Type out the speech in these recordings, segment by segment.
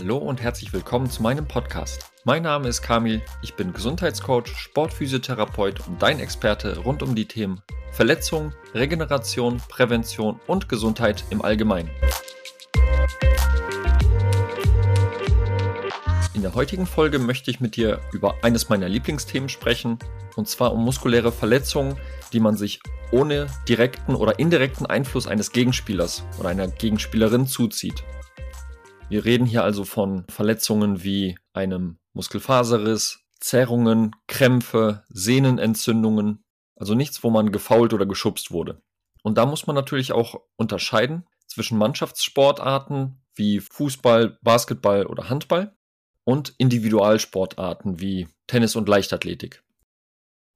Hallo und herzlich willkommen zu meinem Podcast. Mein Name ist Kamil, ich bin Gesundheitscoach, Sportphysiotherapeut und dein Experte rund um die Themen Verletzung, Regeneration, Prävention und Gesundheit im Allgemeinen. In der heutigen Folge möchte ich mit dir über eines meiner Lieblingsthemen sprechen, und zwar um muskuläre Verletzungen, die man sich ohne direkten oder indirekten Einfluss eines Gegenspielers oder einer Gegenspielerin zuzieht. Wir reden hier also von Verletzungen wie einem Muskelfaserriss, Zerrungen, Krämpfe, Sehnenentzündungen, also nichts, wo man gefault oder geschubst wurde. Und da muss man natürlich auch unterscheiden zwischen Mannschaftssportarten wie Fußball, Basketball oder Handball und Individualsportarten wie Tennis und Leichtathletik.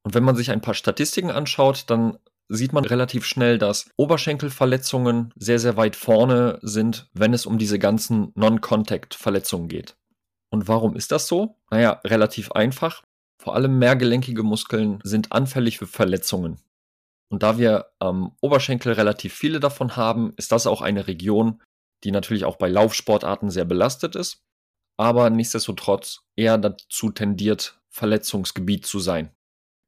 Und wenn man sich ein paar Statistiken anschaut, dann sieht man relativ schnell, dass Oberschenkelverletzungen sehr, sehr weit vorne sind, wenn es um diese ganzen Non-Contact-Verletzungen geht. Und warum ist das so? Naja, relativ einfach. Vor allem mehrgelenkige Muskeln sind anfällig für Verletzungen. Und da wir am Oberschenkel relativ viele davon haben, ist das auch eine Region, die natürlich auch bei Laufsportarten sehr belastet ist, aber nichtsdestotrotz eher dazu tendiert, Verletzungsgebiet zu sein.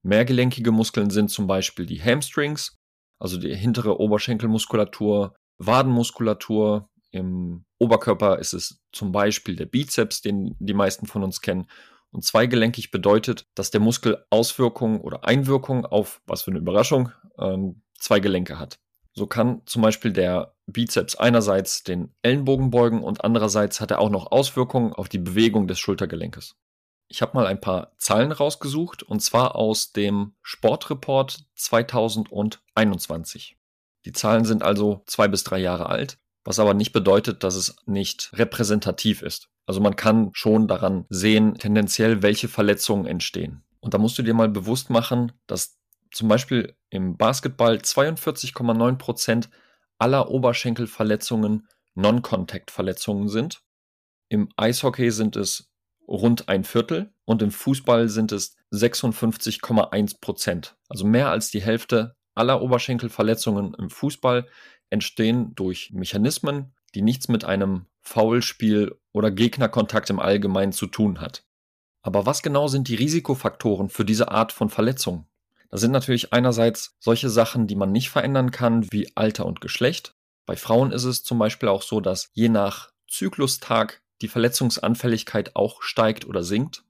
Mehrgelenkige Muskeln sind zum Beispiel die Hamstrings, also die hintere Oberschenkelmuskulatur, Wadenmuskulatur. Im Oberkörper ist es zum Beispiel der Bizeps, den die meisten von uns kennen. Und zweigelenkig bedeutet, dass der Muskel Auswirkungen oder Einwirkungen auf, was für eine Überraschung, ähm, zwei Gelenke hat. So kann zum Beispiel der Bizeps einerseits den Ellenbogen beugen und andererseits hat er auch noch Auswirkungen auf die Bewegung des Schultergelenkes. Ich habe mal ein paar Zahlen rausgesucht und zwar aus dem Sportreport 2021. Die Zahlen sind also zwei bis drei Jahre alt, was aber nicht bedeutet, dass es nicht repräsentativ ist. Also man kann schon daran sehen, tendenziell, welche Verletzungen entstehen. Und da musst du dir mal bewusst machen, dass zum Beispiel im Basketball 42,9 Prozent aller Oberschenkelverletzungen Non-Contact-Verletzungen sind. Im Eishockey sind es rund ein Viertel und im Fußball sind es 56,1 Prozent. Also mehr als die Hälfte aller Oberschenkelverletzungen im Fußball entstehen durch Mechanismen, die nichts mit einem Foulspiel oder Gegnerkontakt im Allgemeinen zu tun hat. Aber was genau sind die Risikofaktoren für diese Art von Verletzung? Das sind natürlich einerseits solche Sachen, die man nicht verändern kann, wie Alter und Geschlecht. Bei Frauen ist es zum Beispiel auch so, dass je nach Zyklustag die Verletzungsanfälligkeit auch steigt oder sinkt.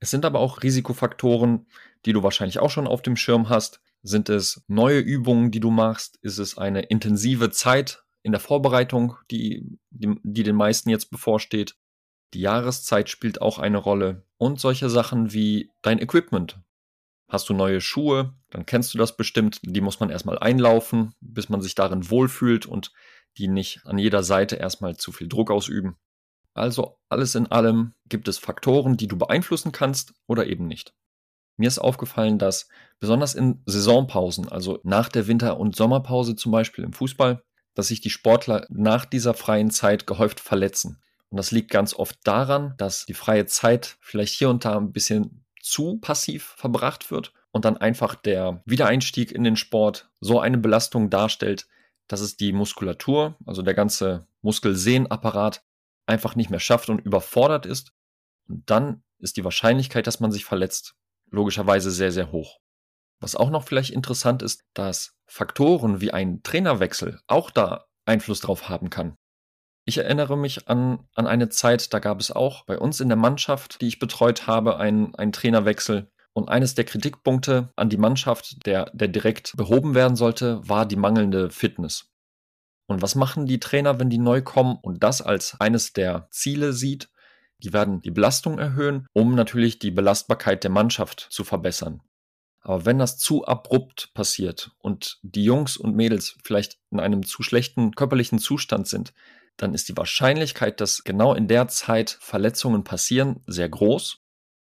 Es sind aber auch Risikofaktoren, die du wahrscheinlich auch schon auf dem Schirm hast. Sind es neue Übungen, die du machst? Ist es eine intensive Zeit in der Vorbereitung, die, die, die den meisten jetzt bevorsteht? Die Jahreszeit spielt auch eine Rolle. Und solche Sachen wie dein Equipment. Hast du neue Schuhe, dann kennst du das bestimmt. Die muss man erstmal einlaufen, bis man sich darin wohlfühlt und die nicht an jeder Seite erstmal zu viel Druck ausüben. Also alles in allem gibt es Faktoren, die du beeinflussen kannst oder eben nicht. Mir ist aufgefallen, dass besonders in Saisonpausen, also nach der Winter- und Sommerpause zum Beispiel im Fußball, dass sich die Sportler nach dieser freien Zeit gehäuft verletzen. Und das liegt ganz oft daran, dass die freie Zeit vielleicht hier und da ein bisschen zu passiv verbracht wird und dann einfach der Wiedereinstieg in den Sport so eine Belastung darstellt, dass es die Muskulatur, also der ganze Muskelsehnapparat, einfach nicht mehr schafft und überfordert ist. Dann ist die Wahrscheinlichkeit, dass man sich verletzt, logischerweise sehr, sehr hoch. Was auch noch vielleicht interessant ist, dass Faktoren wie ein Trainerwechsel auch da Einfluss drauf haben kann. Ich erinnere mich an, an eine Zeit, da gab es auch bei uns in der Mannschaft, die ich betreut habe, einen, einen Trainerwechsel. Und eines der Kritikpunkte an die Mannschaft, der, der direkt behoben werden sollte, war die mangelnde Fitness. Und was machen die Trainer, wenn die neu kommen und das als eines der Ziele sieht? Die werden die Belastung erhöhen, um natürlich die Belastbarkeit der Mannschaft zu verbessern. Aber wenn das zu abrupt passiert und die Jungs und Mädels vielleicht in einem zu schlechten körperlichen Zustand sind, dann ist die Wahrscheinlichkeit, dass genau in der Zeit Verletzungen passieren, sehr groß.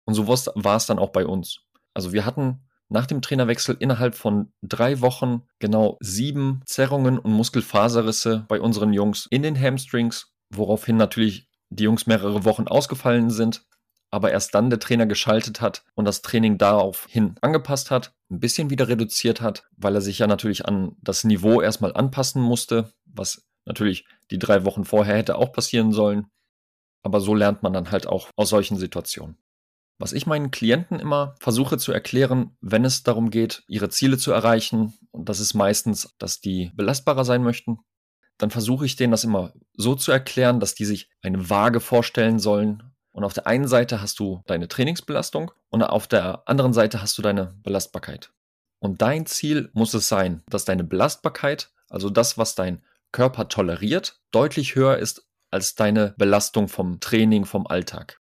Und so war es dann auch bei uns. Also wir hatten nach dem Trainerwechsel innerhalb von drei Wochen genau sieben Zerrungen und Muskelfaserrisse bei unseren Jungs in den Hamstrings, woraufhin natürlich die Jungs mehrere Wochen ausgefallen sind, aber erst dann der Trainer geschaltet hat und das Training daraufhin angepasst hat, ein bisschen wieder reduziert hat, weil er sich ja natürlich an das Niveau erstmal anpassen musste, was natürlich die drei Wochen vorher hätte auch passieren sollen. aber so lernt man dann halt auch aus solchen Situationen. Was ich meinen Klienten immer versuche zu erklären, wenn es darum geht, ihre Ziele zu erreichen, und das ist meistens, dass die belastbarer sein möchten, dann versuche ich denen das immer so zu erklären, dass die sich eine Waage vorstellen sollen. Und auf der einen Seite hast du deine Trainingsbelastung und auf der anderen Seite hast du deine Belastbarkeit. Und dein Ziel muss es sein, dass deine Belastbarkeit, also das, was dein Körper toleriert, deutlich höher ist als deine Belastung vom Training, vom Alltag.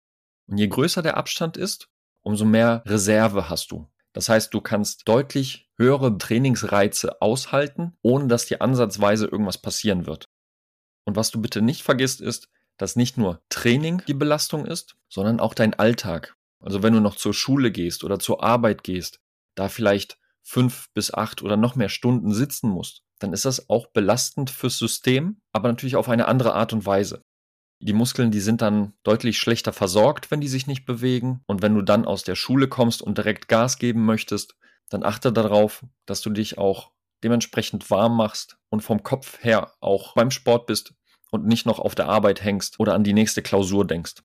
Und je größer der Abstand ist, umso mehr Reserve hast du. Das heißt, du kannst deutlich höhere Trainingsreize aushalten, ohne dass dir ansatzweise irgendwas passieren wird. Und was du bitte nicht vergisst ist, dass nicht nur Training die Belastung ist, sondern auch dein Alltag. Also wenn du noch zur Schule gehst oder zur Arbeit gehst, da vielleicht fünf bis acht oder noch mehr Stunden sitzen musst, dann ist das auch belastend fürs System, aber natürlich auf eine andere Art und Weise. Die Muskeln, die sind dann deutlich schlechter versorgt, wenn die sich nicht bewegen. Und wenn du dann aus der Schule kommst und direkt Gas geben möchtest, dann achte darauf, dass du dich auch dementsprechend warm machst und vom Kopf her auch beim Sport bist und nicht noch auf der Arbeit hängst oder an die nächste Klausur denkst.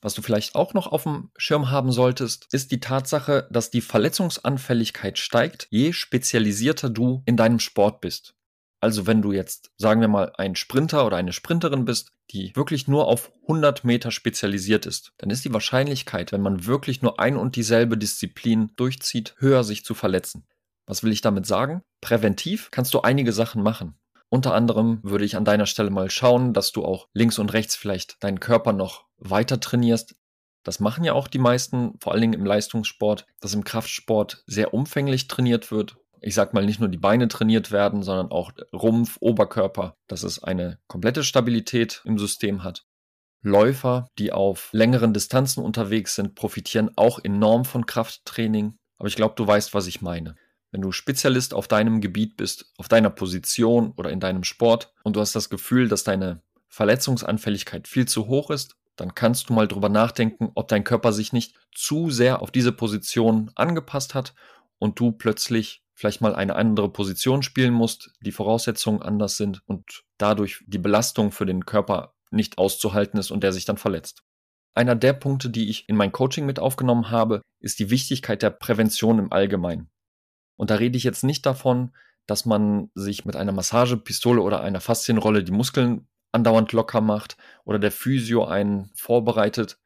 Was du vielleicht auch noch auf dem Schirm haben solltest, ist die Tatsache, dass die Verletzungsanfälligkeit steigt, je spezialisierter du in deinem Sport bist. Also wenn du jetzt, sagen wir mal, ein Sprinter oder eine Sprinterin bist, die wirklich nur auf 100 Meter spezialisiert ist, dann ist die Wahrscheinlichkeit, wenn man wirklich nur ein und dieselbe Disziplin durchzieht, höher sich zu verletzen. Was will ich damit sagen? Präventiv kannst du einige Sachen machen. Unter anderem würde ich an deiner Stelle mal schauen, dass du auch links und rechts vielleicht deinen Körper noch weiter trainierst. Das machen ja auch die meisten, vor allen Dingen im Leistungssport, dass im Kraftsport sehr umfänglich trainiert wird ich sag mal, nicht nur die Beine trainiert werden, sondern auch Rumpf, Oberkörper, dass es eine komplette Stabilität im System hat. Läufer, die auf längeren Distanzen unterwegs sind, profitieren auch enorm von Krafttraining. Aber ich glaube, du weißt, was ich meine. Wenn du Spezialist auf deinem Gebiet bist, auf deiner Position oder in deinem Sport und du hast das Gefühl, dass deine Verletzungsanfälligkeit viel zu hoch ist, dann kannst du mal drüber nachdenken, ob dein Körper sich nicht zu sehr auf diese Position angepasst hat und du plötzlich vielleicht mal eine andere Position spielen musst, die Voraussetzungen anders sind und dadurch die Belastung für den Körper nicht auszuhalten ist und der sich dann verletzt. Einer der Punkte, die ich in mein Coaching mit aufgenommen habe, ist die Wichtigkeit der Prävention im Allgemeinen. Und da rede ich jetzt nicht davon, dass man sich mit einer Massagepistole oder einer Faszienrolle die Muskeln andauernd locker macht oder der Physio einen vorbereitet,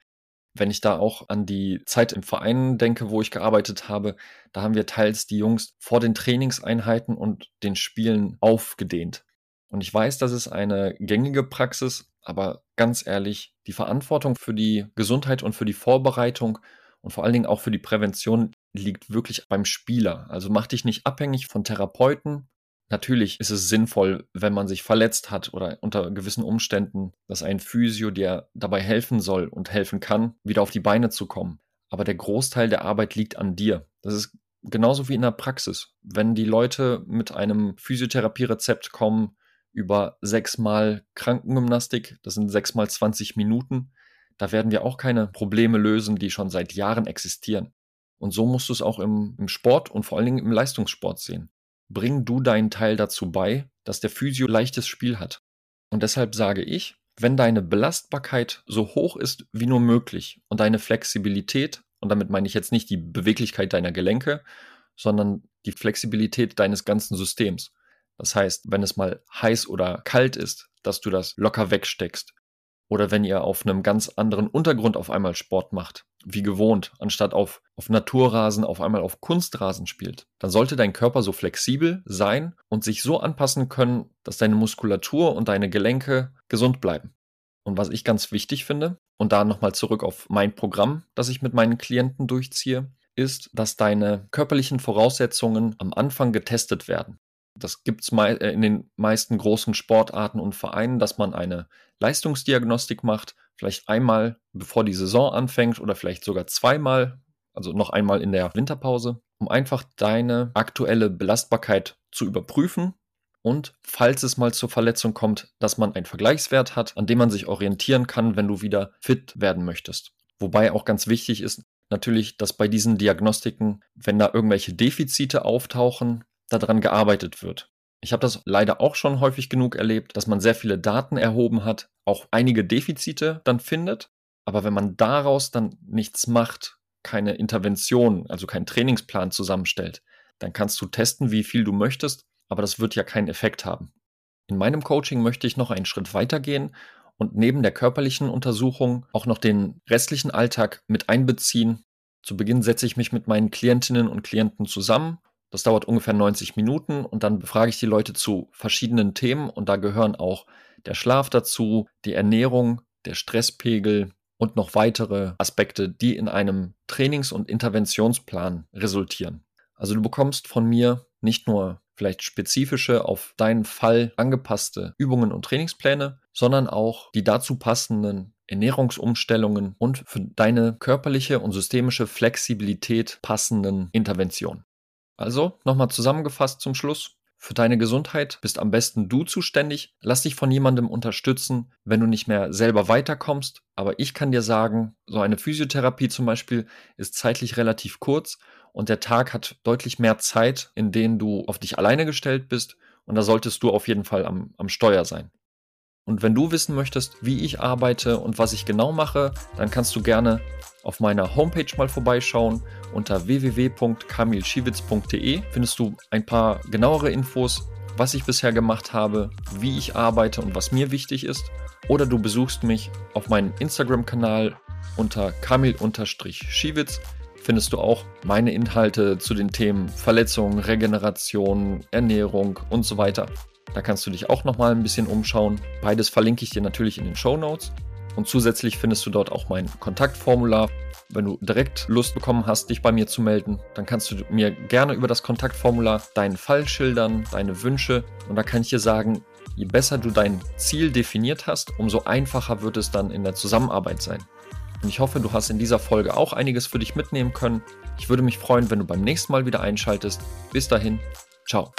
wenn ich da auch an die Zeit im Verein denke, wo ich gearbeitet habe, da haben wir teils die Jungs vor den Trainingseinheiten und den Spielen aufgedehnt. Und ich weiß, das ist eine gängige Praxis, aber ganz ehrlich, die Verantwortung für die Gesundheit und für die Vorbereitung und vor allen Dingen auch für die Prävention liegt wirklich beim Spieler. Also mach dich nicht abhängig von Therapeuten, Natürlich ist es sinnvoll, wenn man sich verletzt hat oder unter gewissen Umständen, dass ein Physio dir dabei helfen soll und helfen kann, wieder auf die Beine zu kommen. Aber der Großteil der Arbeit liegt an dir. Das ist genauso wie in der Praxis. Wenn die Leute mit einem Physiotherapierezept kommen über sechsmal Krankengymnastik, das sind sechsmal 20 Minuten, da werden wir auch keine Probleme lösen, die schon seit Jahren existieren. Und so musst du es auch im, im Sport und vor allen Dingen im Leistungssport sehen bring du deinen Teil dazu bei, dass der Physio leichtes Spiel hat. Und deshalb sage ich, wenn deine Belastbarkeit so hoch ist wie nur möglich und deine Flexibilität, und damit meine ich jetzt nicht die Beweglichkeit deiner Gelenke, sondern die Flexibilität deines ganzen Systems. Das heißt, wenn es mal heiß oder kalt ist, dass du das locker wegsteckst, oder wenn ihr auf einem ganz anderen Untergrund auf einmal Sport macht, wie gewohnt, anstatt auf, auf Naturrasen auf einmal auf Kunstrasen spielt, dann sollte dein Körper so flexibel sein und sich so anpassen können, dass deine Muskulatur und deine Gelenke gesund bleiben. Und was ich ganz wichtig finde, und da nochmal zurück auf mein Programm, das ich mit meinen Klienten durchziehe, ist, dass deine körperlichen Voraussetzungen am Anfang getestet werden. Das gibt es äh, in den meisten großen Sportarten und Vereinen, dass man eine Leistungsdiagnostik macht, vielleicht einmal bevor die Saison anfängt oder vielleicht sogar zweimal, also noch einmal in der Winterpause, um einfach deine aktuelle Belastbarkeit zu überprüfen und falls es mal zur Verletzung kommt, dass man einen Vergleichswert hat, an dem man sich orientieren kann, wenn du wieder fit werden möchtest. Wobei auch ganz wichtig ist natürlich, dass bei diesen Diagnostiken, wenn da irgendwelche Defizite auftauchen, daran gearbeitet wird. Ich habe das leider auch schon häufig genug erlebt, dass man sehr viele Daten erhoben hat, auch einige Defizite dann findet. Aber wenn man daraus dann nichts macht, keine Intervention, also keinen Trainingsplan zusammenstellt, dann kannst du testen, wie viel du möchtest, aber das wird ja keinen Effekt haben. In meinem Coaching möchte ich noch einen Schritt weiter gehen und neben der körperlichen Untersuchung auch noch den restlichen Alltag mit einbeziehen. Zu Beginn setze ich mich mit meinen Klientinnen und Klienten zusammen das dauert ungefähr 90 Minuten und dann befrage ich die Leute zu verschiedenen Themen und da gehören auch der Schlaf dazu, die Ernährung, der Stresspegel und noch weitere Aspekte, die in einem Trainings- und Interventionsplan resultieren. Also du bekommst von mir nicht nur vielleicht spezifische auf deinen Fall angepasste Übungen und Trainingspläne, sondern auch die dazu passenden Ernährungsumstellungen und für deine körperliche und systemische Flexibilität passenden Interventionen. Also, nochmal zusammengefasst zum Schluss. Für deine Gesundheit bist am besten du zuständig. Lass dich von jemandem unterstützen, wenn du nicht mehr selber weiterkommst. Aber ich kann dir sagen, so eine Physiotherapie zum Beispiel ist zeitlich relativ kurz und der Tag hat deutlich mehr Zeit, in denen du auf dich alleine gestellt bist. Und da solltest du auf jeden Fall am, am Steuer sein. Und wenn du wissen möchtest, wie ich arbeite und was ich genau mache, dann kannst du gerne auf meiner Homepage mal vorbeischauen. Unter www.kamilschiewitz.de findest du ein paar genauere Infos, was ich bisher gemacht habe, wie ich arbeite und was mir wichtig ist. Oder du besuchst mich auf meinem Instagram-Kanal unter kamil-schiewitz findest du auch meine Inhalte zu den Themen Verletzungen, Regeneration, Ernährung und so weiter. Da kannst du dich auch nochmal ein bisschen umschauen. Beides verlinke ich dir natürlich in den Show Notes. Und zusätzlich findest du dort auch mein Kontaktformular. Wenn du direkt Lust bekommen hast, dich bei mir zu melden, dann kannst du mir gerne über das Kontaktformular deinen Fall schildern, deine Wünsche. Und da kann ich dir sagen, je besser du dein Ziel definiert hast, umso einfacher wird es dann in der Zusammenarbeit sein. Und ich hoffe, du hast in dieser Folge auch einiges für dich mitnehmen können. Ich würde mich freuen, wenn du beim nächsten Mal wieder einschaltest. Bis dahin, ciao.